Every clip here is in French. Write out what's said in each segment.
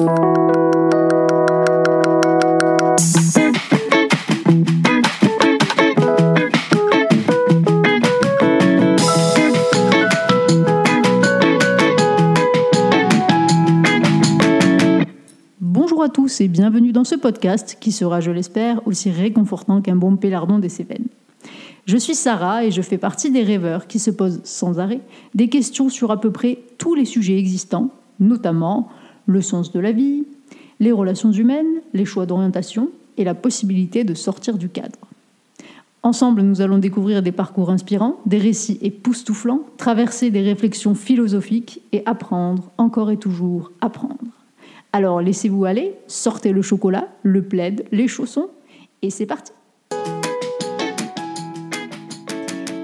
Bonjour à tous et bienvenue dans ce podcast qui sera, je l'espère, aussi réconfortant qu'un bon pélardon des Cévennes. Je suis Sarah et je fais partie des rêveurs qui se posent sans arrêt des questions sur à peu près tous les sujets existants, notamment le sens de la vie, les relations humaines, les choix d'orientation et la possibilité de sortir du cadre. Ensemble, nous allons découvrir des parcours inspirants, des récits époustouflants, traverser des réflexions philosophiques et apprendre, encore et toujours apprendre. Alors laissez-vous aller, sortez le chocolat, le plaid, les chaussons, et c'est parti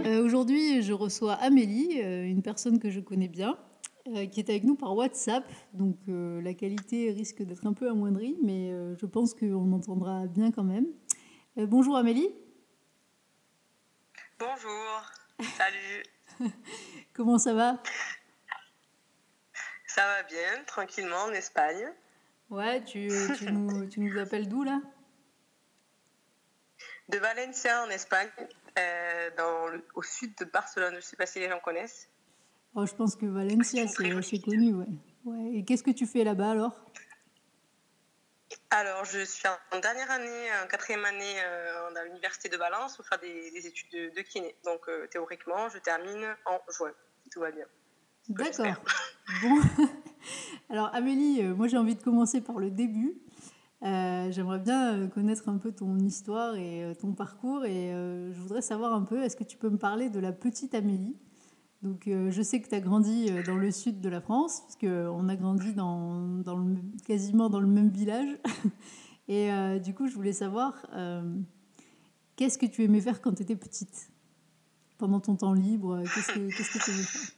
Euh, Aujourd'hui, je reçois Amélie, euh, une personne que je connais bien, euh, qui est avec nous par WhatsApp. Donc euh, la qualité risque d'être un peu amoindrie, mais euh, je pense qu'on entendra bien quand même. Bonjour Amélie, Bonjour, salut, comment ça va? Ça va bien, tranquillement en Espagne. Ouais, tu, tu nous, tu nous appelles d'où là? De Valencia en Espagne, dans le- au sud de Barcelone, je ne sais pas si les gens connaissent. Oh, Je pense que Valencia, c'est connu, ouais. ouais. Et qu'est-ce que tu fais là-bas alors? Alors, je suis en dernière année, en quatrième année euh, à l'université de Valence pour faire des, des études de, de kiné. Donc, euh, théoriquement, je termine en juin, tout va bien. D'accord. Bon. Alors Amélie, euh, moi j'ai envie de commencer par le début. Euh, J'aimerais bien euh, connaître un peu ton histoire et euh, ton parcours et euh, je voudrais savoir un peu, est-ce que tu peux me parler de la petite Amélie? Donc euh, je sais que tu as grandi euh, dans le sud de la France, puisqu'on a grandi dans, dans le, quasiment dans le même village. Et euh, du coup je voulais savoir, euh, qu'est-ce que tu aimais faire quand tu étais petite? Pendant ton temps libre, euh, qu'est-ce que tu aimais faire?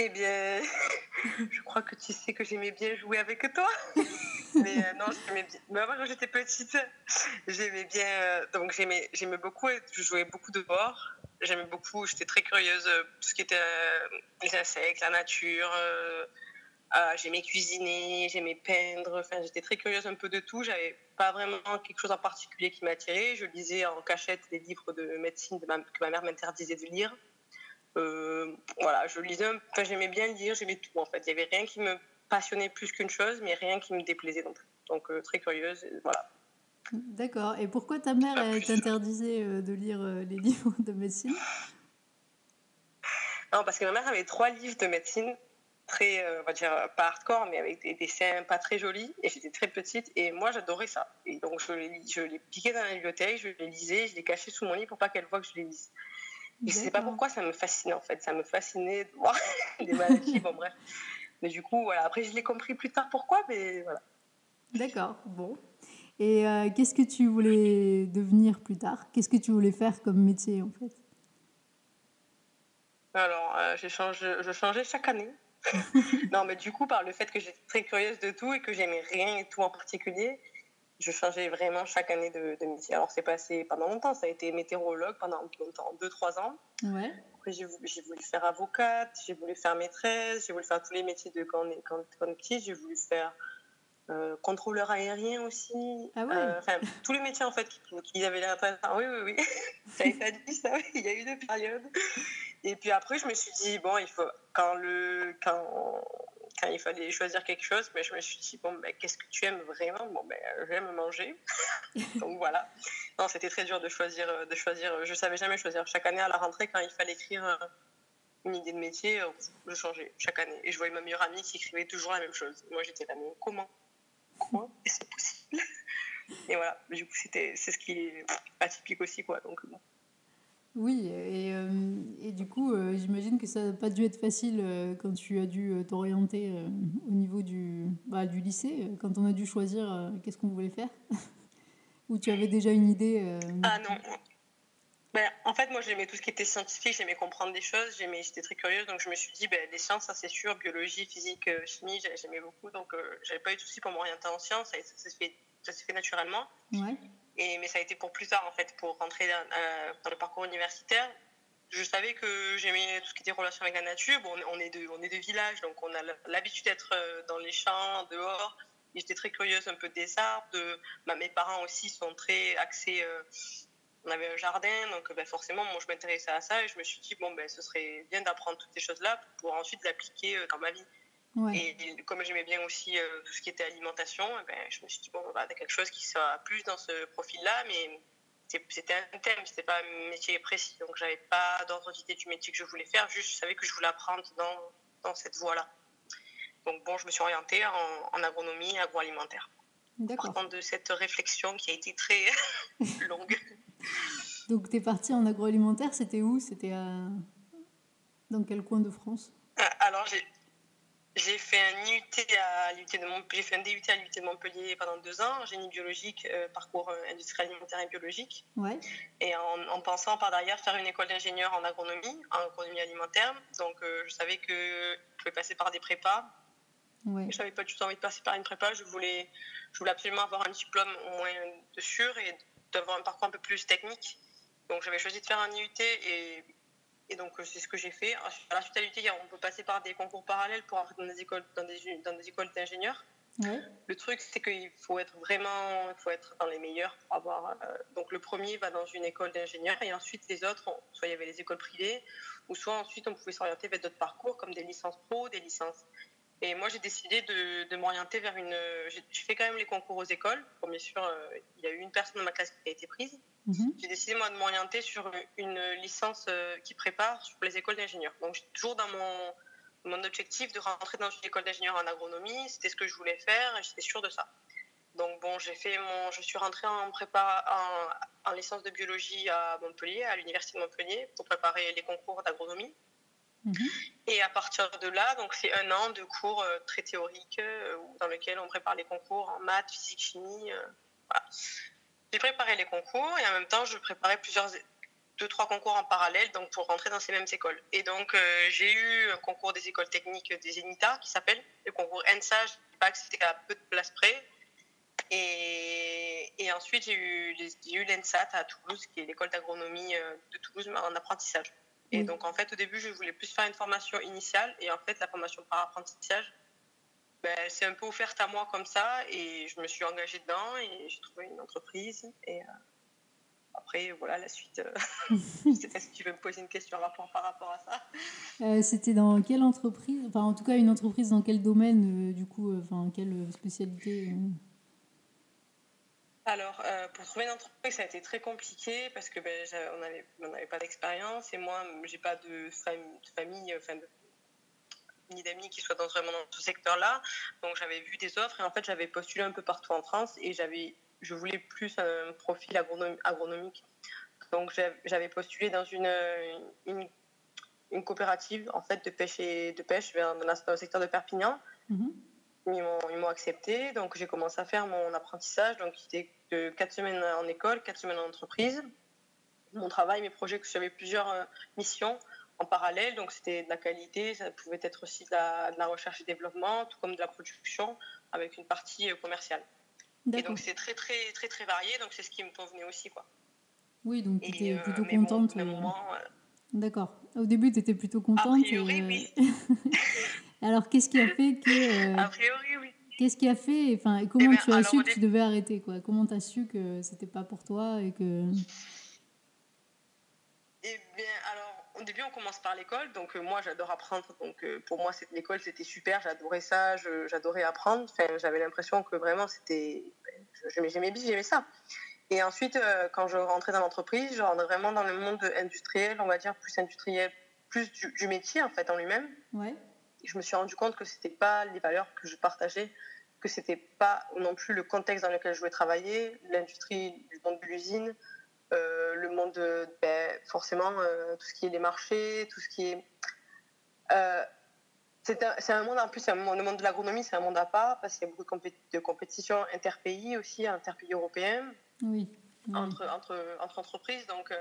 Eh bien, je crois que tu sais que j'aimais bien jouer avec toi. Mais euh, non, j'aimais bien. Mais moi, quand j'étais petite, j'aimais bien. euh, donc, j'aimais, beaucoup. Je jouais beaucoup dehors. J'aimais beaucoup. J'étais très curieuse. euh, Tout ce qui était euh, les insectes, la nature. euh, j'aimais cuisiner. J'aimais peindre. Enfin, j'étais très curieuse un peu de tout. J'avais pas vraiment quelque chose en particulier qui m'attirait. Je lisais en cachette des livres de médecine que ma mère m'interdisait de lire. Voilà, je lisais, enfin, j'aimais bien lire, j'aimais tout en fait. Il n'y avait rien qui me passionnait plus qu'une chose, mais rien qui me déplaisait non plus. Donc très curieuse, voilà. D'accord. Et pourquoi ta mère t'interdisait euh, de lire euh, les livres de médecine? Non, parce que ma mère avait trois livres de médecine, très, euh, on va dire, pas hardcore, mais avec des dessins pas très jolis, et j'étais très petite, et moi j'adorais ça. Et donc je les, je les piquais dans la bibliothèque, je les lisais, je les cachais sous mon lit pour pas qu'elle voie que je les lise. Et je sais pas pourquoi ça me fascinait en fait, ça me fascinait de voir des maladies, bon bref. Mais du coup, voilà, après je l'ai compris plus tard pourquoi, mais voilà. D'accord. Bon. Et euh, qu'est-ce que tu voulais devenir plus tard? Qu'est-ce que tu voulais faire comme métier en fait? Alors, euh, j'ai changé, je changeais chaque année. non, mais du coup, par le fait que j'étais très curieuse de tout et que j'aimais rien et tout en particulier, je changeais vraiment chaque année de, de métier. Alors, c'est passé pendant longtemps, ça a été météorologue pendant longtemps, 2-3 ans. Ouais. Après, j'ai voulu, faire avocate, j'ai voulu faire maîtresse, j'ai voulu faire tous les métiers de quand on est, quand, quand on est petit, j'ai voulu faire euh, contrôleur aérien aussi. Ah ouais. Euh, tous les métiers en fait qui, qui avaient l'air intéressants. Oui, oui, oui. J'avais pas dit ça, il y a eu deux périodes. Et puis après, je me suis dit, bon, il faut, quand, le, quand, quand il fallait choisir quelque chose, mais je me suis dit, bon, ben, qu'est-ce que tu aimes vraiment? Bon, ben, j'aime manger. Donc voilà. Non, c'était très dur de choisir, de choisir. Je savais jamais choisir. Chaque année à la rentrée, quand il fallait écrire euh, une idée de métier, euh, je changeais chaque année. Et je voyais ma meilleure amie qui écrivait toujours la même chose. Moi, j'étais là, mais comment Comment est-ce possible Et voilà. Du coup, c'était, c'est ce qui est atypique aussi, quoi. Donc, bon. Oui. Et, euh, et du coup, euh, j'imagine que ça n'a pas dû être facile euh, quand tu as dû t'orienter au niveau du, bah, du lycée, quand on a dû choisir qu'est-ce qu'on voulait faire? Ou tu avais déjà une idée Ah non. Ben, en fait, moi, j'aimais tout ce qui était scientifique, j'aimais comprendre des choses, j'aimais, j'étais très curieuse, donc je me suis dit, ben, les sciences, ça c'est sûr, biologie, physique, euh, chimie, j'ai- j'aimais beaucoup, donc euh, j'avais pas eu de souci pour m'orienter en sciences, ça, ça s'est fait, fait naturellement. Ouais. Et, mais ça a été pour plus tard, en fait, pour rentrer dans, euh, dans le parcours universitaire. je savais que j'aimais tout ce qui était relation avec la nature. Bon, on est de, on est de village, donc on a l'habitude d'être euh, dans les champs, dehors. J'étais très curieuse un peu des arbres. De, bah, mes parents aussi sont très axés. Euh, on avait un jardin, donc ben, forcément, moi, je m'intéressais à ça et je me suis dit, bon, ben, ce serait bien d'apprendre toutes ces choses-là pour ensuite l'appliquer euh, dans ma vie. Et, comme j'aimais bien aussi tout ce qui était alimentation, eh ben, je me suis dit, bon, on va avoir quelque chose qui soit plus dans ce profil-là, mais c'était un thème, c'était pas un métier précis. Donc, j'avais pas d'ordre d'idée du métier que je voulais faire, juste je savais que je voulais apprendre dans, dans cette voie-là. Donc, bon, je me suis orientée en, en agronomie agroalimentaire. Partant de cette réflexion qui a été très longue. Donc, tu es partie en agroalimentaire, c'était où? C'était dans quel coin de France? Euh, Alors, j'ai fait un UT à l'UT de Montpellier, fait un DUT à l'UT de Montpellier pendant deux ans, génie biologique, euh, parcours euh, industriel alimentaire et biologique. Ouais. Et en, pensant par derrière faire une école d'ingénieur en agronomie, en agronomie alimentaire. Donc euh, je savais que je pouvais passer par des prépas. Ouais. Je n'avais pas du tout envie de passer par une prépa. Je voulais, je voulais absolument avoir un diplôme au moins de sûr et d'avoir un parcours un peu plus technique. Donc j'avais choisi de faire un IUT et et donc, euh, c'est ce que j'ai fait. À la suite à l'UT, on peut passer par des concours parallèles pour entrer dans des écoles, dans des, dans des écoles d'ingénieurs. Le truc, c'est qu'il faut être vraiment, il faut être dans les meilleurs pour avoir. Euh, donc, le premier va dans une école d'ingénieurs et ensuite les autres, soit il y avait les écoles privées, ou soit ensuite on pouvait s'orienter vers d'autres parcours comme des licences pro, des licences. Et moi, j'ai décidé de, de m'orienter vers une. J'ai fait quand même les concours aux écoles. Bien sûr, euh, il y a eu une personne dans ma classe qui a été prise. Mhm. J'ai décidé, moi, de m'orienter sur une licence euh, qui prépare les écoles d'ingénieurs. Donc, j'ai toujours dans mon, mon objectif de rentrer dans une école d'ingénieur en agronomie. C'était ce que je voulais faire et j'étais sûre de ça. Donc, bon, j'ai fait mon, je suis rentrée en, prépa, en, en licence de biologie à Montpellier, à l'université de Montpellier, pour préparer les concours d'agronomie. Mhm. Et à partir de là, donc c'est un an de cours euh, très théoriques euh, dans lequel on prépare les concours en maths, physique, chimie. voilà. J'ai préparé les concours et en même temps, je préparais plusieurs, deux, trois concours en parallèle donc pour rentrer dans ces mêmes écoles. Et donc, euh, j'ai eu un concours des écoles techniques des ENITA qui s'appelle le concours ENSA. Je dis pas que c'était à peu de place près. Et, ensuite, j'ai eu, eu l'ENSAT à Toulouse, qui est l'école d'agronomie euh, de Toulouse en apprentissage. Et donc, en fait, au début, je voulais plus faire une formation initiale. Et en fait, la formation par apprentissage, ben, c'est un peu offerte à moi comme ça. Et je me suis engagée dedans et j'ai trouvé une entreprise. Et euh, après voilà la suite euh, je sais pas si tu veux me poser une question rapport, par rapport à ça. Euh, c'était dans quelle entreprise enfin en tout cas une entreprise dans quel domaine du coup enfin quelle spécialité alors, pour trouver une entreprise, ça a été très compliqué parce que ben, on n'avait on pas d'expérience et moi, j'ai pas de famille, de famille enfin, de ni d'amis qui soient dans, vraiment dans ce secteur-là. Donc j'avais vu des offres et en fait j'avais postulé un peu partout en France et j'avais, je voulais plus un profil agronomique. Donc j'avais postulé dans une, une, une, coopérative en fait de pêche et de pêche dans, le secteur de Perpignan. Mm-hmm. Ils m'ont accepté, donc j'ai commencé à faire mon apprentissage. Donc c'était de 4 semaines en école, 4 semaines en entreprise. Mon travail, mes projets, que j'avais plusieurs euh, missions en parallèle. Donc, c'était de la qualité, ça pouvait être aussi de la, recherche et développement, tout comme de la production, avec une partie euh, commerciale. Et donc, c'est très, très, très, très varié. Donc, c'est ce qui me convenait aussi. Quoi. Oui, donc tu étais euh, plutôt contente. D'accord. Au début, tu étais plutôt contente. A priori, oui. Alors, qu'est-ce qui a fait que. A priori, oui. Qu'est-ce qui a fait, enfin, comment eh ben, tu as su que tu devais arrêter, quoi? Comment tu as su que c'était pas pour toi et que. Eh bien, alors, au début, on commence par l'école. Donc, euh, moi, j'adore apprendre. Donc, euh, pour moi, l'école, c'était super. J'adorais ça. J'adorais apprendre. Enfin, j'avais l'impression que vraiment, c'était. J'aimais bien, j'aimais ça. Et ensuite, euh, quand je rentrais dans l'entreprise, je rentrais vraiment dans le monde industriel, on va dire, plus industriel, plus du, métier, en fait, en lui-même. Ouais. Je me suis rendu compte que c'était pas les valeurs que je partageais, que c'était pas non plus le contexte dans lequel je voulais travailler, l'industrie du monde de l'usine, euh, le monde, ben, forcément, euh, tout ce qui est les marchés, tout ce qui est. Euh, c'est un, un, monde, en plus, un monde, le monde de l'agronomie, c'est un monde à part, parce qu'il y a beaucoup de, de compétition interpays aussi, interpays européens, oui. Entre, entre, entre, entreprises. Donc,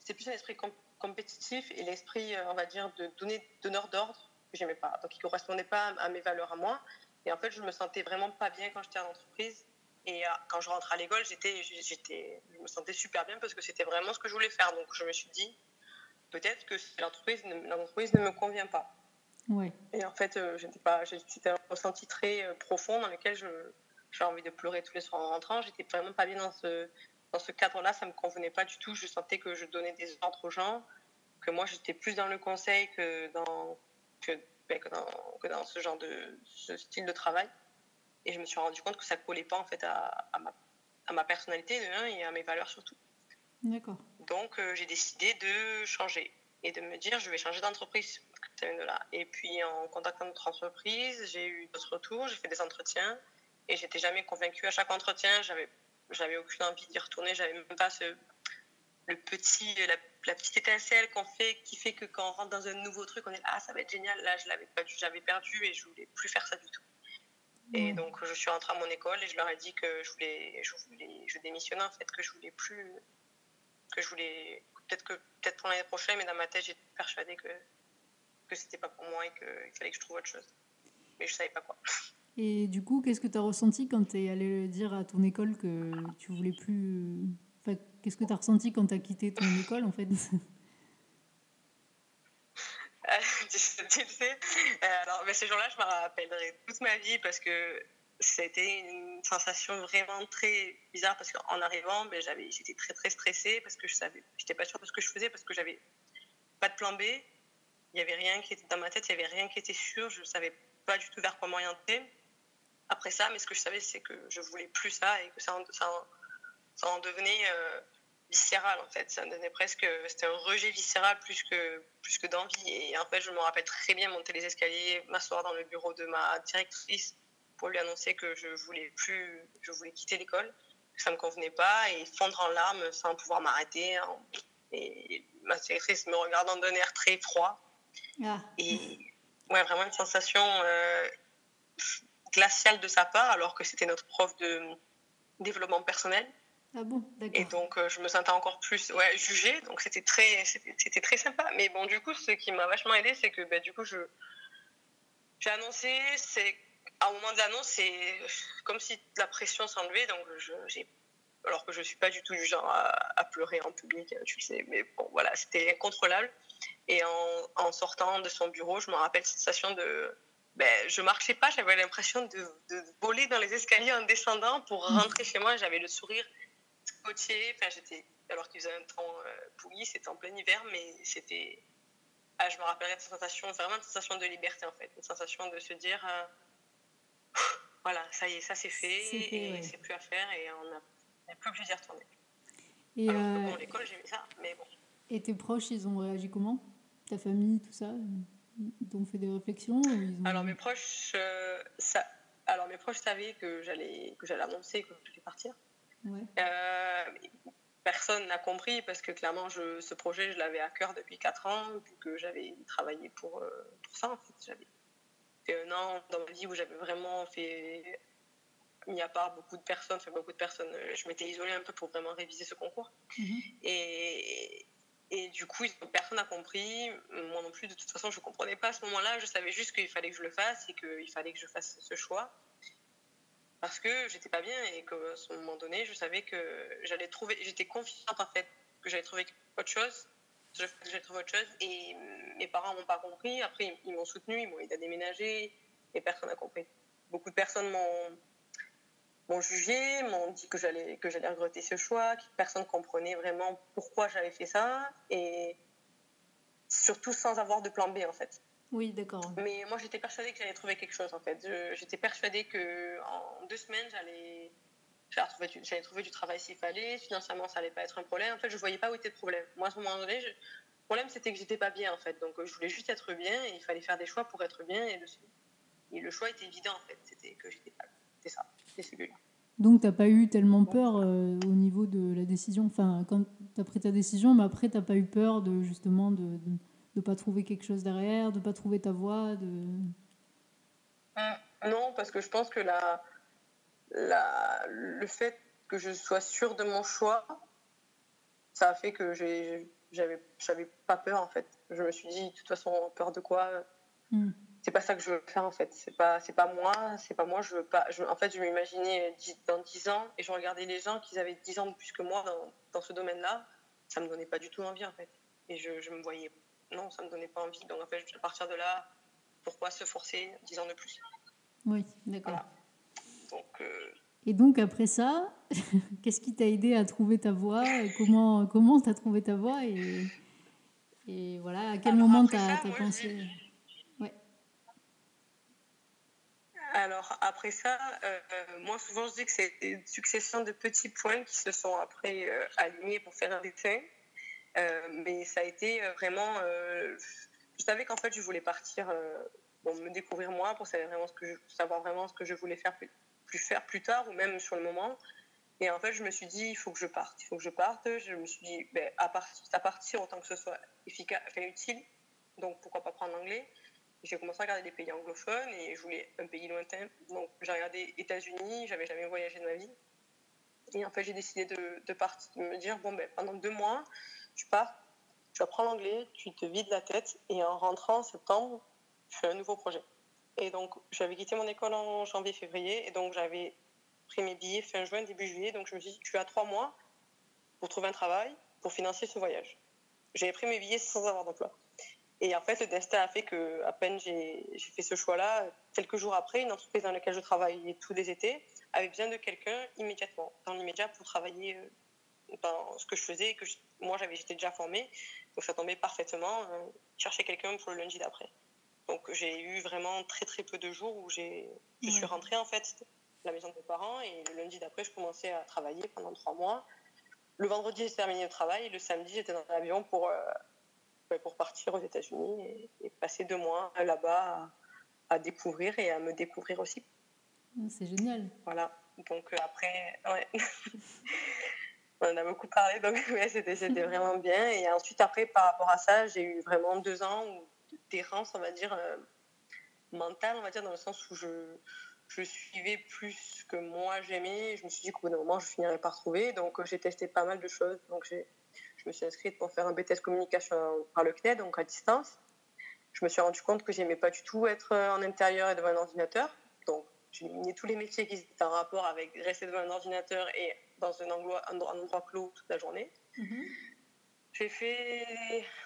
c'est plus un esprit compétitif et l'esprit, on va dire, de donner donneur d'ordre que j'aimais pas. Donc, il ne correspondait pas à mes valeurs à moi. Et en fait, je me sentais vraiment pas bien quand j'étais en entreprise. Et euh, quand je rentre à l'école, j'étais, j'étais, je me sentais super bien parce que c'était vraiment ce que je voulais faire. Donc je me suis dit, peut-être que l'entreprise ne, l'entreprise ne me convient pas. Ouais. Et en fait, euh, pas, c'était un ressenti très euh, profond dans lequel j'ai envie de pleurer tous les soirs en rentrant. J'étais vraiment pas bien dans ce, dans ce cadre-là, ça me convenait pas du tout. Je sentais que je donnais des ordres aux gens, que moi j'étais plus dans le conseil que dans, que, ben, dans, que dans ce genre de ce style de travail. Et je me suis rendu compte que ça collait pas en fait à, à, ma, à ma, personnalité et à mes valeurs surtout. D'accord. Donc euh, j'ai décidé de changer et de me dire je vais changer d'entreprise. De là. Et puis en contactant notre entreprise, j'ai eu d'autres retours, j'ai fait des entretiens et j'étais jamais convaincue à chaque entretien. J'avais j'avais aucune envie d'y retourner. J'avais même pas ce, le petit, la, petite étincelle qu'on fait, qui fait que quand on rentre dans un nouveau truc, on est ah ça va être génial. Là, je l'avais pas, j'avais perdu et je voulais plus faire ça du tout. Et donc je suis rentrée à mon école et je leur ai dit que je voulais, je voulais, je démissionnais en fait, que je voulais plus, que je voulais peut-être que peut-être pour l'année prochaine, mais dans ma tête j'étais persuadée que que c'était pas pour moi et qu'il fallait que je trouve autre chose. Mais je savais pas quoi. Et du coup, qu'est-ce que tu as ressenti quand tu es allé dire à ton école que tu voulais plus. Qu'est-ce que tu as ressenti quand tu as quitté ton école en fait? Euh, tu sais, euh, alors, mais ces jours-là, je me rappellerai toute ma vie parce que c'était une sensation vraiment très bizarre parce qu'en arrivant, ben, j'avais, j'étais très très stressée parce que je savais, j'étais pas sûre de ce que je faisais parce que j'avais pas de plan B. Il y avait rien qui était dans ma tête, il y avait rien qui était sûr. Je savais pas du tout vers quoi m'orienter après ça, mais ce que je savais, c'est que je voulais plus ça et que ça ça ça en devenait euh, viscéral en fait. Ça devenait presque, c'était un rejet viscéral plus que, plus que d'envie. Et en fait, je me rappelle très bien monter les escaliers, m'asseoir dans le bureau de ma directrice pour lui annoncer que je voulais plus, je voulais quitter l'école, que ça me convenait pas et fondre en larmes sans pouvoir m'arrêter. Et ma directrice me regardant d'un air très froid. Ah. Et ouais, vraiment une sensation euh, glaciale de sa part, alors que c'était notre prof de développement personnel. Ah bon, Et donc, euh, je me sentais encore plus ouais, jugée. Donc, c'était très, c'était très sympa. Mais bon, du coup, ce qui m'a vachement aidé, c'est que bah, du coup, je, j'ai annoncé. C'est, à un moment de l'annonce, c'est comme si la pression s'enlevait. Donc, j'ai, alors que je ne suis pas du tout du genre à, pleurer en public, tu le sais. Mais bon, voilà, c'était incontrôlable. Et en, en, sortant de son bureau, je me rappelle cette sensation de ben, je marchais pas, j'avais l'impression de, de, voler dans les escaliers en descendant pour mmh. rentrer chez moi. J'avais le sourire scotché. Enfin, j'étais, alors qu'il faisait un temps euh, pourri, c'était en plein hiver, mais c'était. Ah, je me rappellerai de cette sensation, vraiment une sensation de liberté en fait, une sensation de se dire euh, voilà, ça y est, ça c'est fait, et c'est plus à faire et on n'a plus obligé d'y retourner. Et alors euh... bon, l'école, j'ai vu ça, mais bon. Et tes proches, ils ont réagi comment? Ta famille, tout ça? Ont fait des réflexions Alors mes proches, euh, ça... alors mes proches savaient que j'allais que j'allais annoncer que je vais Euh, personne n'a compris parce que clairement je, ce projet je l'avais à cœur depuis 4 ans vu que j'avais travaillé pour, euh, pour ça en fait. J'avais fait un an dans ma vie où j'avais vraiment fait mis à part beaucoup de personnes, enfin beaucoup de personnes, je m'étais isolée un peu pour vraiment réviser ce concours. Mm-hmm. Et, et du coup, personne n'a compris. Moi non plus, de toute façon, je ne comprenais pas à ce moment-là. Je savais juste qu'il fallait que je le fasse et qu'il fallait que je fasse ce choix. Parce que j'étais pas bien et qu'à ce moment donné, je savais que j'allais trouver. J'étais confiante en fait que j'allais trouver autre chose. J'allais trouver autre chose. Et mes parents n'ont pas compris. Après, ils m'ont soutenu, ils m'ont aidé à déménager. Et personne n'a compris. Beaucoup de personnes m'ont m'ont jugé, m'ont dit que j'allais que j'allais regretter ce choix, que personne comprenait vraiment pourquoi j'avais fait ça et surtout sans avoir de plan B en fait. Oui, d'accord. Mais moi j'étais persuadée que j'allais trouver quelque chose en fait. J'étais persuadée que en deux semaines j'allais j'allais trouver, du, trouver du travail s'il fallait, financièrement ça allait pas être un problème. En fait, je voyais pas où était le problème. Moi à ce moment donné, le problème c'était que j'étais pas bien en fait. Donc je voulais juste être bien et il fallait faire des choix pour être bien et le, et le choix était évident en fait. C'était que j'étais pas c'est ça, c'est celui-là. Donc, tu n'as pas eu tellement peur euh, au niveau de la décision? Enfin, quand tu as pris ta décision, mais après, tu n'as pas eu peur de justement de ne pas trouver quelque chose derrière, de ne pas trouver ta voie de... Euh, non, parce que je pense que la, la, le fait que je sois sûre de mon choix, ça a fait que j'avais pas peur en fait. Je me suis dit, de toute façon, peur de quoi? Hmm c'est pas ça que je veux faire en fait. C'est pas, c'est pas moi, c'est pas moi. Je veux pas. Je, en fait, je m'imaginais dans 10 ans et je regardais les gens qui avaient 10 ans de plus que moi dans, dans ce domaine-là. Ça me donnait pas du tout envie en fait. Et je, je me voyais, non, ça me donnait pas envie. Donc en fait, à partir de là, pourquoi se forcer 10 ans de plus? Oui, d'accord. Voilà. Donc, euh, Et donc après ça, qu'est-ce qui t'a aidé à trouver ta voie? Et Comment comment t'as trouvé ta voie? Et, et voilà à quel Alors, moment t'as pensé? Ouais. Alors après ça, euh, moi souvent je dis que c'est une succession de petits points qui se sont après euh, alignés pour faire un dessin. Euh, mais ça a été euh, vraiment... euh, je savais qu'en fait je voulais partir, bon, me découvrir moi pour savoir vraiment ce que je, savoir vraiment ce que je voulais faire plus, faire plus tard ou même sur le moment. Et en fait je me suis dit il faut que je parte, il faut que je parte. Je me suis dit ben, à, partir, à partir autant que ce soit efficace, enfin, utile. Donc pourquoi pas prendre l'anglais j'ai commencé à regarder des pays anglophones et je voulais un pays lointain. Donc j'ai regardé États-Unis, j'avais jamais voyagé de ma vie. Et en fait, j'ai décidé de, de partir, de me dire bon, ben, pendant deux mois, tu pars, tu apprends l'anglais, tu te vides la tête et en rentrant en septembre, tu fais un nouveau projet. Et donc j'avais quitté mon école en janvier-février et donc j'avais pris mes billets fin juin, début juillet. Donc je me suis dit tu as trois mois pour trouver un travail, pour financer ce voyage. J'avais pris mes billets sans avoir d'emploi. Et en fait, le destin a fait que, à peine j'ai fait ce choix-là, quelques jours après, une entreprise dans laquelle je travaillais tous les étés avait besoin de quelqu'un immédiatement, dans l'immédiat, pour travailler dans ce que je faisais que je- moi j'avais j'étais déjà formée. Donc ça tombait parfaitement. Euh, chercher quelqu'un pour le lundi d'après. Donc j'ai eu vraiment très très peu de jours où j'ai je suis rentrée en fait à la maison de mes parents et le lundi d'après je commençais à travailler pendant trois mois. Le vendredi j'ai terminé le travail et le samedi j'étais dans l'avion pour euh, ouais, pour partir aux États-Unis et, et passer deux mois là-bas à, à découvrir et à me découvrir aussi. Ah, C'est génial. Voilà. Donc euh, après, ouais. On en a beaucoup parlé, donc c'était vraiment bien. Et ensuite, après, par rapport à ça, j'ai eu vraiment deux ans d'errance, on va dire, euh, mentale, on va dire, dans le sens où je, je suivais plus que moi j'aimais. Je me suis dit qu'au bout d'un moment, je finirais par trouver. Donc euh, j'ai testé pas mal de choses. Donc j'ai je me suis inscrite pour faire un BTS communication par le CNED, donc à distance. Je me suis rendu compte que j'aimais pas du tout être euh, en intérieur et devant un ordinateur. Donc j'ai éliminé tous les métiers qui étaient en rapport avec rester devant un ordinateur et dans un endroit, un endroit clos toute la journée. Mhm. J'ai fait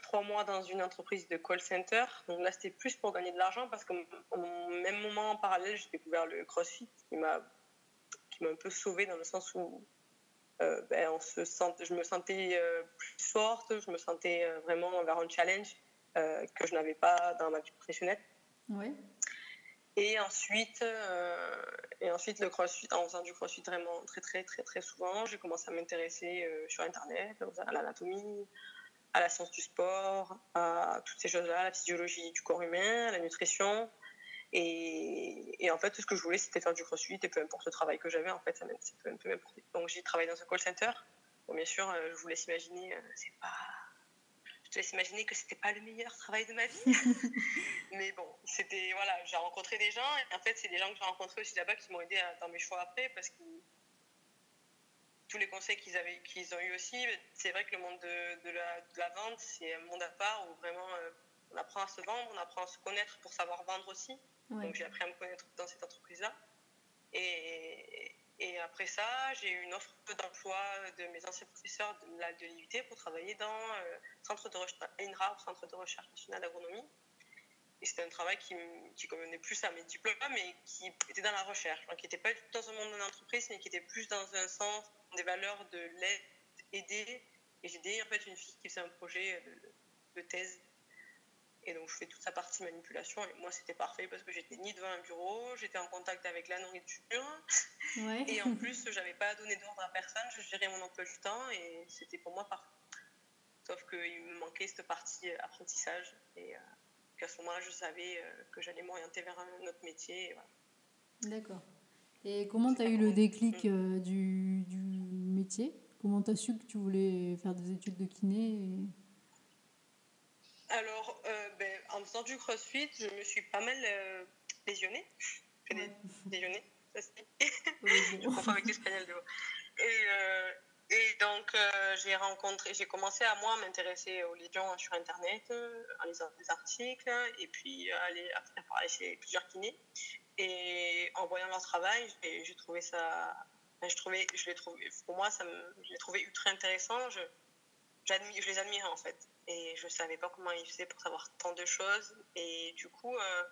trois mois dans une entreprise de call center. Donc là, c'était plus pour gagner de l'argent parce qu'au au même moment, en parallèle, j'ai découvert le CrossFit qui m'a qui m'a un peu sauvée dans le sens où euh, ben, on se sent, je me sentais euh, plus forte, je me sentais euh, vraiment vers un challenge que je n'avais pas dans ma vie professionnelle. Ouais. Et ensuite, ensuite le crossfit, en faisant du crossfit vraiment très très très très souvent, j'ai commencé à m'intéresser euh, sur internet, à l'anatomie, à la science du sport, à toutes ces choses-là, la physiologie du corps humain, la nutrition. Et, en fait, tout ce que je voulais, c'était faire du crossfit et peu importe le travail que j'avais, en fait, ça peut un peu m'importer. Donc j'ai travaillé dans un call center. Bon, bien sûr, euh, je vous laisse imaginer, euh, c'est pas je te laisse imaginer que c'était pas le meilleur travail de ma vie. Mais bon, c'était voilà, j'ai rencontré des gens et en fait, c'est des gens que j'ai rencontrés aussi là-bas qui m'ont aidé dans mes choix après parce que tous les conseils qu'ils avaient qu'ils ont eu aussi, c'est vrai que le monde de, de la, de la vente, c'est un monde à part où vraiment euh, on apprend à se vendre, on apprend à se connaître pour savoir vendre aussi. Ouais. Donc j'ai appris à me connaître dans cette entreprise-là. Et, et après ça, j'ai eu une offre d'emploi de mes anciens professeurs de, de l'IUT pour travailler dans euh, centre de recherche, INRA, Centre de recherche nationale d'agronomie. Et c'était un travail qui, qui convenait plus à mes diplômes, mais qui était dans la recherche. Qui n'était pas dans un monde de l'entreprise, mais qui était plus dans un sens des valeurs de l'aide, aider. Et j'ai aidé en fait une fille qui faisait un projet de thèse et donc, je fais toute sa partie manipulation. Et moi, c'était parfait parce que j'étais ni devant un bureau, j'étais en contact avec la nourriture. Ouais. Et en plus, j'avais pas à donner d'ordre à personne. Je gérais mon emploi du temps et c'était pour moi parfait. Sauf qu'il me manquait cette partie euh, apprentissage. Et euh, qu'à ce moment-là, je savais euh, que j'allais m'orienter vers un autre métier. Voilà. D'accord. Et comment tu as eu le déclic euh, du, du métier? Comment tu as su que tu voulais faire des études de kiné et- Alors, faisant du crossfit, je me suis pas mal euh, lésionnée. Ouais. lésionnée, ça se dit. Ouais, Je confonds avec l'espagnol de. Et, euh, et donc, euh, j'ai rencontré, j'ai commencé à moi m'intéresser aux légions sur Internet, euh, en lisant des articles, et puis euh, aller après parler chez plusieurs kinés. Et en voyant leur travail, j'ai trouvé ça, je trouvais, je l'ai trouvé, pour moi, ça me, je l'ai trouvé ultra intéressant. Je, je les admirais en fait. Et je ne savais pas comment ils faisaient pour savoir tant de choses. Et du coup, euh,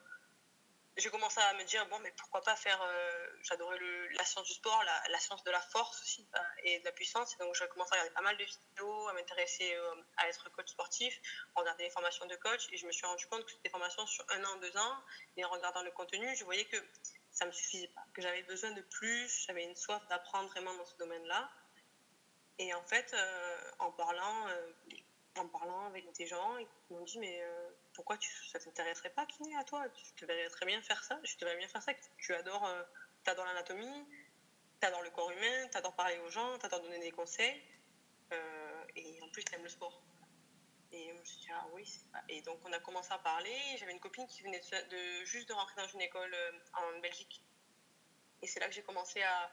j'ai commencé à me dire, bon, mais pourquoi pas faire. Euh, j'adorais la science du sport, la, science de la force aussi euh, et de la puissance. Et donc, j'ai commencé à regarder pas mal de vidéos, à m'intéresser à être coach sportif, à regarder les formations de coach. Et je me suis rendu compte que c'était des formations sur un an, deux ans. Et en regardant le contenu, je voyais que ça ne me suffisait pas, que j'avais besoin de plus, j'avais une soif d'apprendre vraiment dans ce domaine-là. Et en fait, en parlant en parlant avec des gens, ils m'ont dit Mais euh, pourquoi tu, ça t'intéresserait pas, kiné, à toi? Tu devrais très bien faire ça. Je devrais bien faire ça. Tu adores, euh, adores l'anatomie, tu adores le corps humain, tu adores parler aux gens, tu adores donner des conseils. Euh, et en plus, tu aimes le sport. Et je me Ah oui. Et donc, on a commencé à parler. J'avais une copine qui venait de, juste de rentrer dans une école en Belgique. Et c'est là que j'ai commencé à,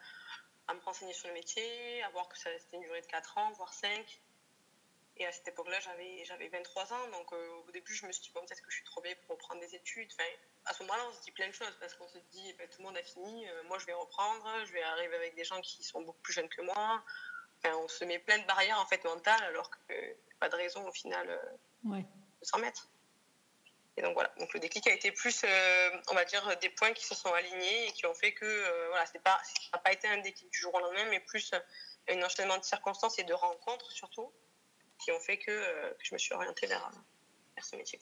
à, me renseigner sur le métier, à voir que c'était une durée de 4 ans, voire 5 et à cette époque-là, j'avais, j'avais 23 ans. Donc euh, au début, je me suis dit, bon, peut-être que je suis trop vieille pour reprendre des études. Enfin, à ce moment-là, on se dit plein de choses parce qu'on se dit, eh ben, tout le monde a fini, euh, moi je vais reprendre, je vais arriver avec des gens qui sont beaucoup plus jeunes que moi. Enfin, on se met plein de barrières en fait mentales alors que pas de raison au final euh, de s'en mettre. Et donc voilà, donc le déclic a été plus, on va dire, des points qui se sont alignés et qui ont fait que voilà, c'est pas, ça n'a pas été un déclic du jour au lendemain, mais plus un enchaînement de circonstances et de rencontres surtout qui ont fait que, euh, je me suis orientée vers, ce métier.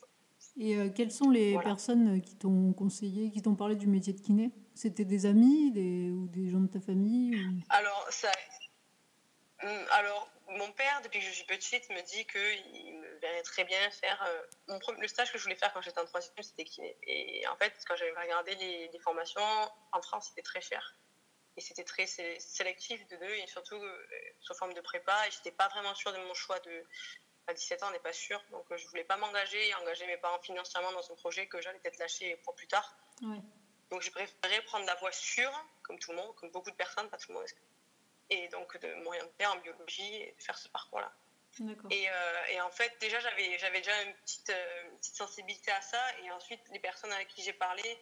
Et euh, quelles sont les personnes qui t'ont conseillé, qui t'ont parlé du métier de kiné? C'était des amis des, ou des gens de ta famille Alors, ça, hum, alors, mon père, depuis que je suis petite, me dit qu'il me verrait très bien faire. Euh, mon, le stage que je voulais faire quand j'étais en troisième, c'était kiné. Et en fait, quand j'avais regardé les, les, formations, en France, c'était très cher. Et c'était très sélectif de deux et surtout euh, sous forme de prépa. Et j'étais pas vraiment sûre de mon choix de à 17 ans on n'est pas sûr. Donc euh, je voulais pas m'engager et engager mes parents financièrement dans un projet que j'allais peut-être lâcher pour plus tard. Donc j'ai préféré prendre la voie sûre comme tout le monde comme beaucoup de personnes pas tout le monde. Et donc de m'orienter en biologie et faire ce parcours là et, euh, et, en fait déjà j'avais j'avais déjà une petite, une petite sensibilité à ça et ensuite les personnes avec qui j'ai parlé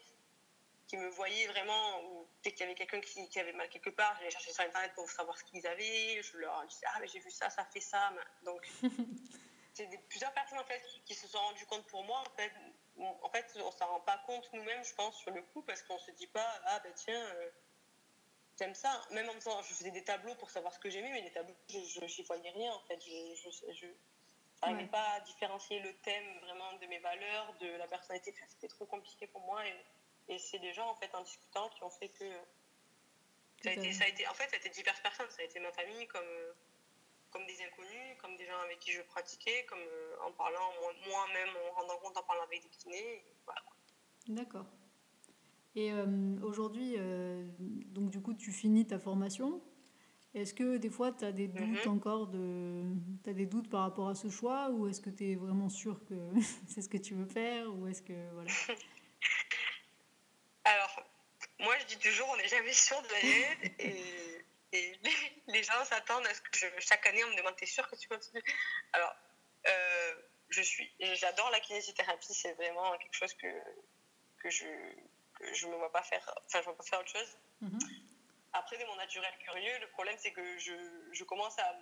qui me voyaient vraiment, ou dès qu'il y avait quelqu'un qui, qui, avait mal quelque part, j'allais chercher sur Internet pour savoir ce qu'ils avaient, je leur disais, ah mais j'ai vu ça, ça fait ça. Donc, c'est plusieurs personnes en fait qui, se sont rendues compte pour moi. En fait, en fait on ne s'en rend pas compte nous-mêmes, je pense, sur le coup, parce qu'on ne se dit pas, ah ben tiens, euh, j'aime ça. Même en faisant, je faisais des tableaux pour savoir ce que j'aimais, mais les tableaux, je n'y voyais rien en fait. Je, n'arrivais pas à différencier le thème vraiment de mes valeurs, de la personnalité. C'était trop compliqué pour moi. Et, et c'est des gens, en fait, en discutant, qui ont fait que. Ça a, été, ça a été, en fait, ça a été diverses personnes. Ça a été ma famille, comme, comme des inconnus, comme des gens avec qui je pratiquais, comme euh, en parlant moi-même, en rendant compte, en parlant avec des kinés. Voilà. D'accord. Et euh, aujourd'hui, euh, donc du coup, tu finis ta formation. Est-ce que des fois, tu as des doutes mm-hmm. encore de... as des doutes par rapport à ce choix Ou est-ce que tu es vraiment sûr que c'est ce que tu veux faire Ou est-ce que... Voilà. Alors, moi, je dis toujours, on n'est jamais sûr de l'année. et, et les, gens s'attendent à ce que chaque année, on me demande, t'es sûr que tu continues? Alors, euh, je suis, j'adore la kinésithérapie, c'est vraiment quelque chose que, que je ne je me vois pas faire, enfin, je vois pas faire autre chose. Mhm. Après, de mon naturel curieux, le problème, c'est que je, je commence à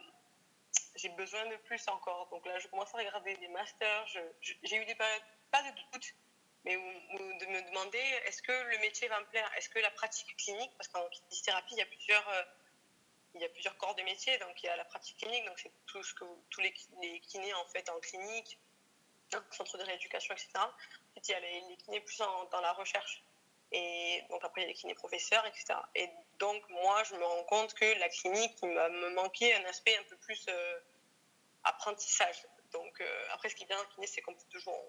j'ai besoin de plus encore. Donc là, je commence à regarder des masters. J'ai eu des périodes, pas de doute, mais de me demander est-ce que le métier va me plaire? Est-ce que la pratique clinique, parce qu'en kinésithérapie, il y a plusieurs, euh, il y a plusieurs corps de métier, donc il y a la pratique clinique, donc c'est tout ce que tous les, kinés en fait en clinique, dans le centre de rééducation, etc. Ensuite, il y a les, kinés plus dans la recherche. Et donc après, il y a les kinés professeurs, etc. Et donc, moi, je me rends compte que la clinique, il me manquait un aspect un peu plus euh, apprentissage. Donc, euh, après, ce qui est bien en kiné, c'est qu'on peut toujours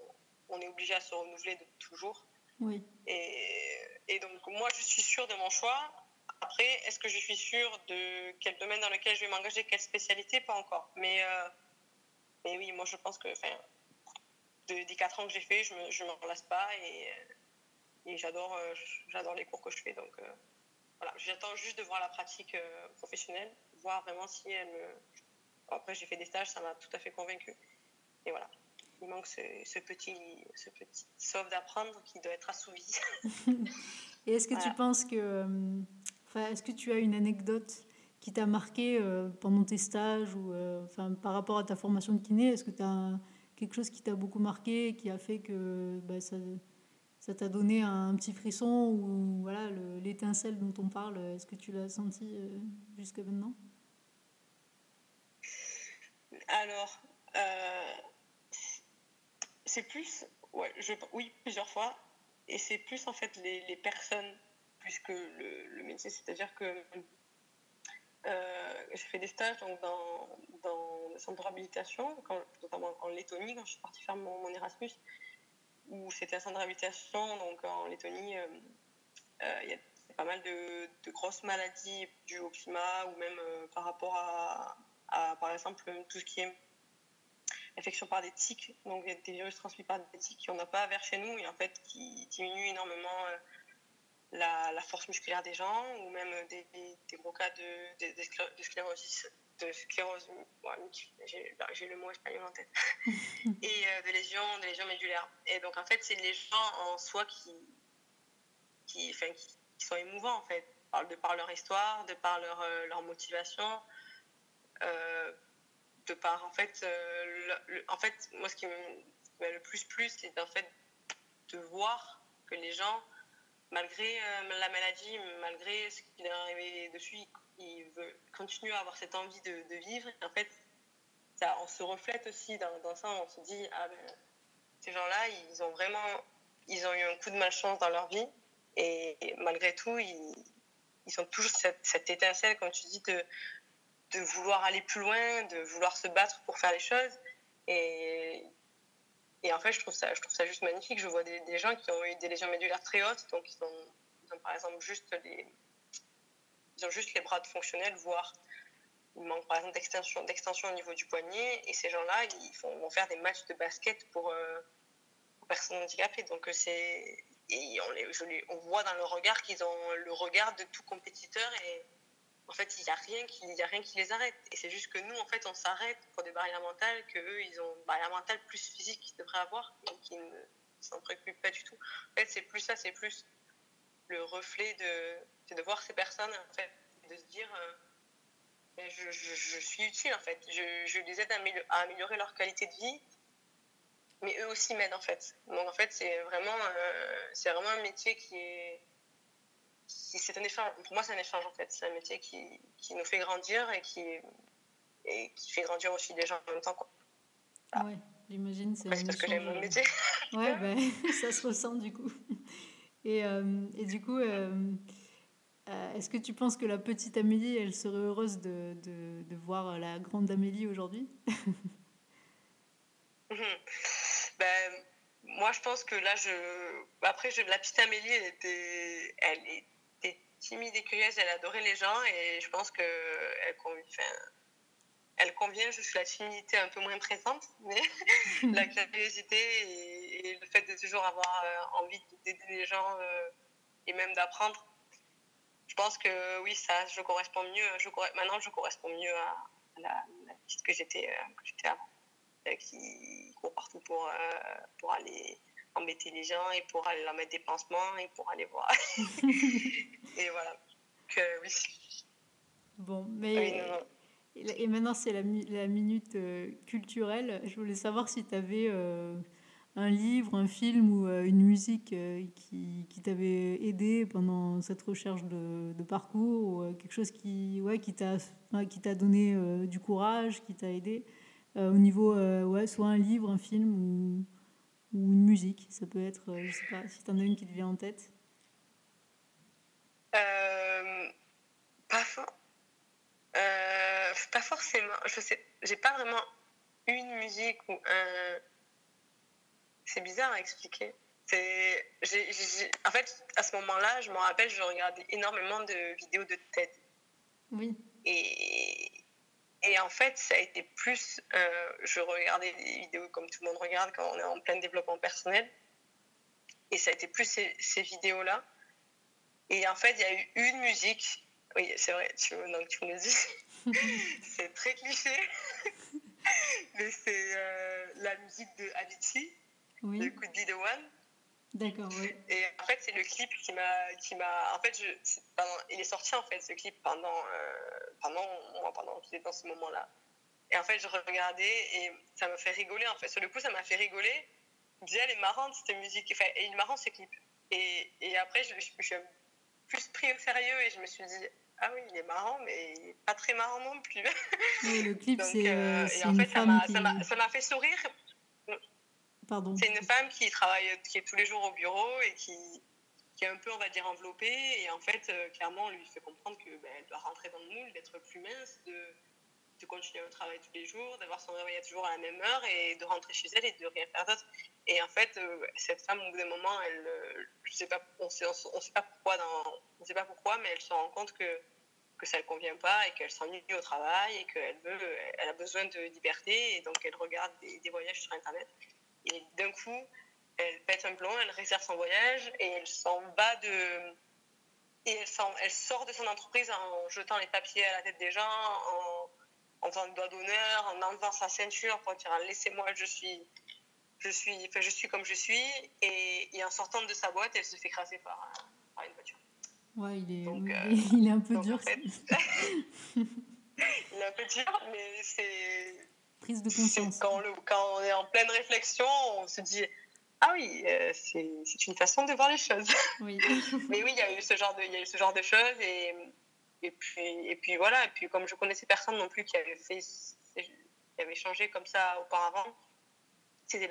on est obligé à se renouveler de toujours. Oui. Et, et, donc, moi, je suis sûre de mon choix. Après, est-ce que je suis sûre de quel domaine dans lequel je vais m'engager, quelle spécialité? Pas encore. Mais, euh, mais oui, moi, je pense que de, des quatre ans que j'ai fait, je ne m'en lasse pas et, et j'adore, euh, j'adore les cours que je fais. Donc, euh, voilà, j'attends juste de voir la pratique professionnelle, voir vraiment si elle me. Après, j'ai fait des stages, ça m'a tout à fait convaincue. Et voilà il manque ce, petit, ce petit sauf d'apprendre qui doit être assouvi. Et est-ce que tu penses que. Euh, enfin, est-ce que tu as une anecdote qui t'a marqué euh, pendant tes stages ou euh, enfin, par rapport à ta formation de kiné? Est-ce que tu as quelque chose qui t'a beaucoup marqué, qui a fait que bah, ça, ça t'a donné un, petit frisson ou voilà l'étincelle dont on parle Est-ce que tu l'as senti euh, jusqu'à maintenant? Alors, c'est plus, ouais, je, oui, plusieurs fois, et c'est plus en fait les, personnes plus que le, le métier, c'est-à-dire que euh, j'ai fait des stages dans, dans des centres de réhabilitation, notamment en Lettonie, quand je suis partie faire mon, Erasmus, où c'était un centre de réhabilitation. Donc en Lettonie, euh, euh, il y a pas mal de, grosses maladies dues au climat ou même par rapport à, par exemple, tout ce qui est infection par des tiques, donc des virus transmis par des tiques qu'on n'a pas vers chez nous et en fait qui diminuent énormément la, force musculaire des gens ou même des, des gros cas de, de, de, de sclérose, j'ai le mot espagnol en tête, et euh, de lésions, de lésions médulaires. Et donc en fait, c'est les gens en soi qui, qui, enfin, qui, sont émouvants en fait, de par leur histoire, de par leur, euh, leur motivation. Euh, de par en fait, en fait moi ce qui me le plus plus c'est en fait de voir que les gens malgré euh, la maladie, malgré ce qui est arrivé dessus, il veut continuer à avoir cette envie de, vivre. en fait, ça, on se reflète aussi dans, ça, on se dit, ah ben, ces gens-là, ils ont vraiment, ils ont eu un coup de malchance dans leur vie. Et, malgré tout, ils, ils ont toujours cette, cette, étincelle, comme tu dis, de, de vouloir aller plus loin, de vouloir se battre pour faire les choses. Et et en fait, je trouve ça, je trouve ça juste magnifique. Je vois des, des gens qui ont eu des lésions médulaires très hautes, donc ils ont, par exemple juste les, ils ont juste les bras fonctionnels, voire il manque par exemple d'extension, au niveau du poignet. Et ces gens-là, ils vont faire des matchs de basket pour, euh, personnes handicapées. Donc euh, c'est, et on, les, on voit dans leur regard qu'ils ont le regard de tout compétiteur et en fait, il n'y a, rien qui, a rien qui les arrête. Et c'est juste que nous, en fait, on s'arrête pour des barrières mentales, qu'eux, ils ont des barrières mentales plus physiques qu'ils devraient avoir, et qui ne s'en préoccupent pas du tout. En fait, c'est plus ça, c'est plus le reflet de, de voir ces personnes, en fait, de se dire, euh, je, je, suis utile, en fait. Je, je les aide à améliorer, leur qualité de vie, mais eux aussi m'aident, en fait. Donc, en fait, c'est vraiment, euh, c'est vraiment un métier qui est c'est un échange. Pour moi, c'est un échange en fait. C'est un métier qui, qui, nous fait grandir et qui, et qui fait grandir aussi les gens en même temps. Quoi. Ah. Ouais, j'imagine. C'est parce que j'aime mon métier. Ouais, ben, ça se ressent du coup. Et, euh, et du coup, euh, euh, est-ce que tu penses que la petite Amélie, elle serait heureuse de, de, de voir la grande Amélie aujourd'hui? Ben, Moi, je pense que là, je. Après, je... la petite Amélie, elle était. Elle est timide et curieuse, elle adorait les gens et je pense qu'elle convient, elle convient juste la timidité un peu moins présente, mais la curiosité et, le fait de toujours avoir euh, envie d'aider les gens euh, et même d'apprendre. Je pense que oui, ça, je correspond mieux. Je, maintenant, je correspond mieux à, la, petite que j'étais euh, avant, qui court partout pour, pour aller embêter les gens et pour aller leur mettre des pansements et pour aller voir. et voilà. Que oui. Bon, mais. Et maintenant, c'est la, la, minute euh, culturelle. Je voulais savoir si tu avais euh, un livre, un film ou euh, une musique qui, qui t'avait aidé pendant cette recherche de, parcours, ou quelque chose qui, ouais, qui t'a donné du courage, qui t'a aidé au niveau, ouais, soit un livre, un film ou, ou une musique Ça peut être, euh, je sais pas, si tu en as une qui te vient en tête. Euh, pas, euh, pas forcément. Je sais, j'ai pas vraiment une musique ou un. C'est bizarre à expliquer. C'est, En fait, à ce moment-là, je me rappelle, je regardais énormément de vidéos de TED. Oui. Et, et en fait, ça a été plus. Euh, je regardais des vidéos comme tout le monde regarde quand on est en plein développement personnel. Et ça a été plus ces, vidéos-là. Et en fait, il y a eu une musique. Oui, c'est vrai, tu, donc, tu me le dis. c'est très cliché. Mais c'est euh, la musique de Avicii, oui. de Could Be the One. D'accord, oui. Et en fait, c'est le clip qui m'a. Qui m'a en fait, je, il est sorti, en fait, ce clip pendant, euh, pendant moi, pendant j'étais dans ce moment-là. Et en fait, je regardais et ça m'a fait rigoler, en fait. Sur le coup, ça m'a fait rigoler. Je disais, elle est marrante, cette musique. Enfin, et il est marrant, ce clip. Et, et après, je, je, je, suis plus pris au sérieux et je me suis dit, ah oui, il est marrant, mais il n'est pas très marrant non plus. Oui, le clip, c'est. Euh, et en fait, ça m'a qui... fait sourire C'est une femme qui travaille, qui est tous les jours au bureau et qui, qui est un peu, on va dire, enveloppée. Et en fait, euh, clairement, on lui fait comprendre qu'elle ben, doit rentrer dans le moule, d'être plus mince, de, de continuer au travail tous les jours, d'avoir son réveil toujours à la même heure et de rentrer chez elle et de rien faire d'autre. Et en fait, euh, cette femme, au bout d'un moment, elle, euh, je sais pas, on sait, on, sait pas pourquoi, dans, on sait pas pourquoi, mais elle se rend compte que que ça ne convient pas et qu'elle s'ennuie au travail et qu'elle veut, elle a besoin de liberté et donc elle regarde des voyages sur Internet. Et d'un coup, elle pète un plomb, elle réserve son voyage et elle s'en va de. Et elle, elle, sort de son entreprise en jetant les papiers à la tête des gens, en, en faisant le doigt d'honneur, en enlevant sa ceinture pour dire laissez-moi, je suis, je suis, enfin, je suis comme je suis. Et, et, en sortant de sa boîte, elle se fait crasser par, par une voiture. Ouais, il est, donc, euh, il est un peu donc, dur. En fait, il est un peu dur, mais c'est prise de conscience. Quand, le, quand, on est en pleine réflexion, on se dit ah oui, euh, c'est une façon de voir les choses. Oui. Mais oui, il y a eu ce genre de, il y a eu ce genre de choses et, et puis et puis voilà. Et puis comme je connaissais personne non plus qui avait fait, qui avait changé comme ça auparavant, c'était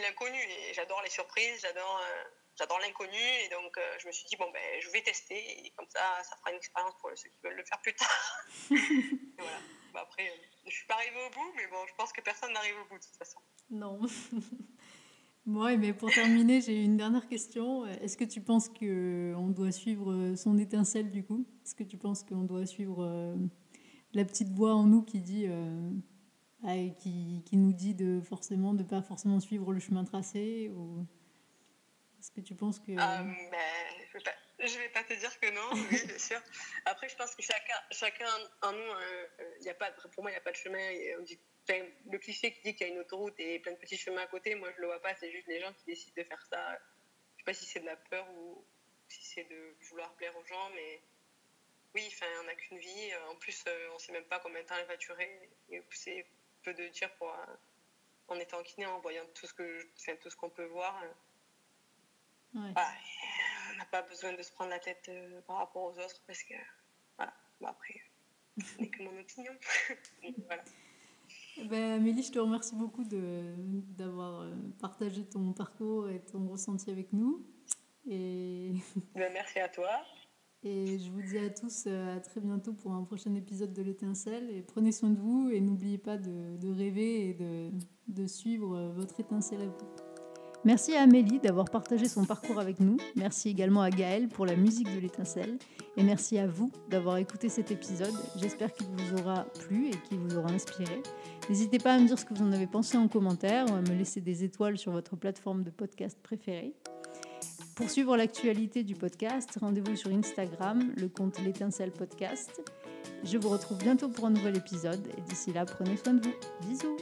l'inconnu et j'adore les surprises, j'adore euh, j'adore l'inconnu et donc euh, je me suis dit bon ben je vais tester et comme ça ça fera une expérience pour ceux qui veulent le faire plus tard. voilà. Bah, après, euh, je suis pas arrivée au bout, mais bon, je pense que personne n'arrive au bout de toute façon. Non. Bon, mais pour terminer, j'ai une dernière question. Est-ce que tu penses qu'on doit suivre son étincelle du coup? Est-ce que tu penses qu'on doit suivre euh, la petite voix en nous qui dit, euh, qui, qui, nous dit de forcément de pas forcément suivre le chemin tracé ou est-ce que tu penses que ben, je vais pas je vais pas te dire que non, oui, bien sûr. Après, je pense que chacun, chacun en nous, euh, y a pas, pour moi, il n'y a pas de chemin. On dit, le cliché qui dit qu'il y a une autoroute et plein de petits chemins à côté, moi, je le vois pas. C'est juste les gens qui décident de faire ça. Je sais pas si c'est de la peur ou si c'est de vouloir plaire aux gens, mais oui, enfin, on n'a qu'une vie. En plus, euh, on sait même pas combien de temps elle va durer. Et c'est peu de dire pour, euh, en étant kiné, en voyant tout ce que, tout ce qu'on peut voir. Ouais. On n'a pas besoin de se prendre la tête euh, par rapport aux autres parce que, voilà, bon, après, n'est que mon opinion. voilà. Ben, Amélie, je te remercie beaucoup d'avoir euh, partagé ton parcours et ton ressenti avec nous. Et... Ben, merci à toi. Et je vous dis à tous euh, à très bientôt pour un prochain épisode de l'étincelle. Et prenez soin de vous et n'oubliez pas de, de, rêver et de, de suivre votre étincelle à vous. Merci à Amélie d'avoir partagé son parcours avec nous. Merci également à Gaël pour la musique de l'étincelle. Et merci à vous d'avoir écouté cet épisode. J'espère qu'il vous aura plu et qu'il vous aura inspiré. N'hésitez pas à me dire ce que vous en avez pensé en commentaire ou à me laisser des étoiles sur votre plateforme de podcast préférée. Pour suivre l'actualité du podcast, rendez-vous sur Instagram, le compte l'étincelle podcast. Je vous retrouve bientôt pour un nouvel épisode et d'ici là, prenez soin de vous. Bisous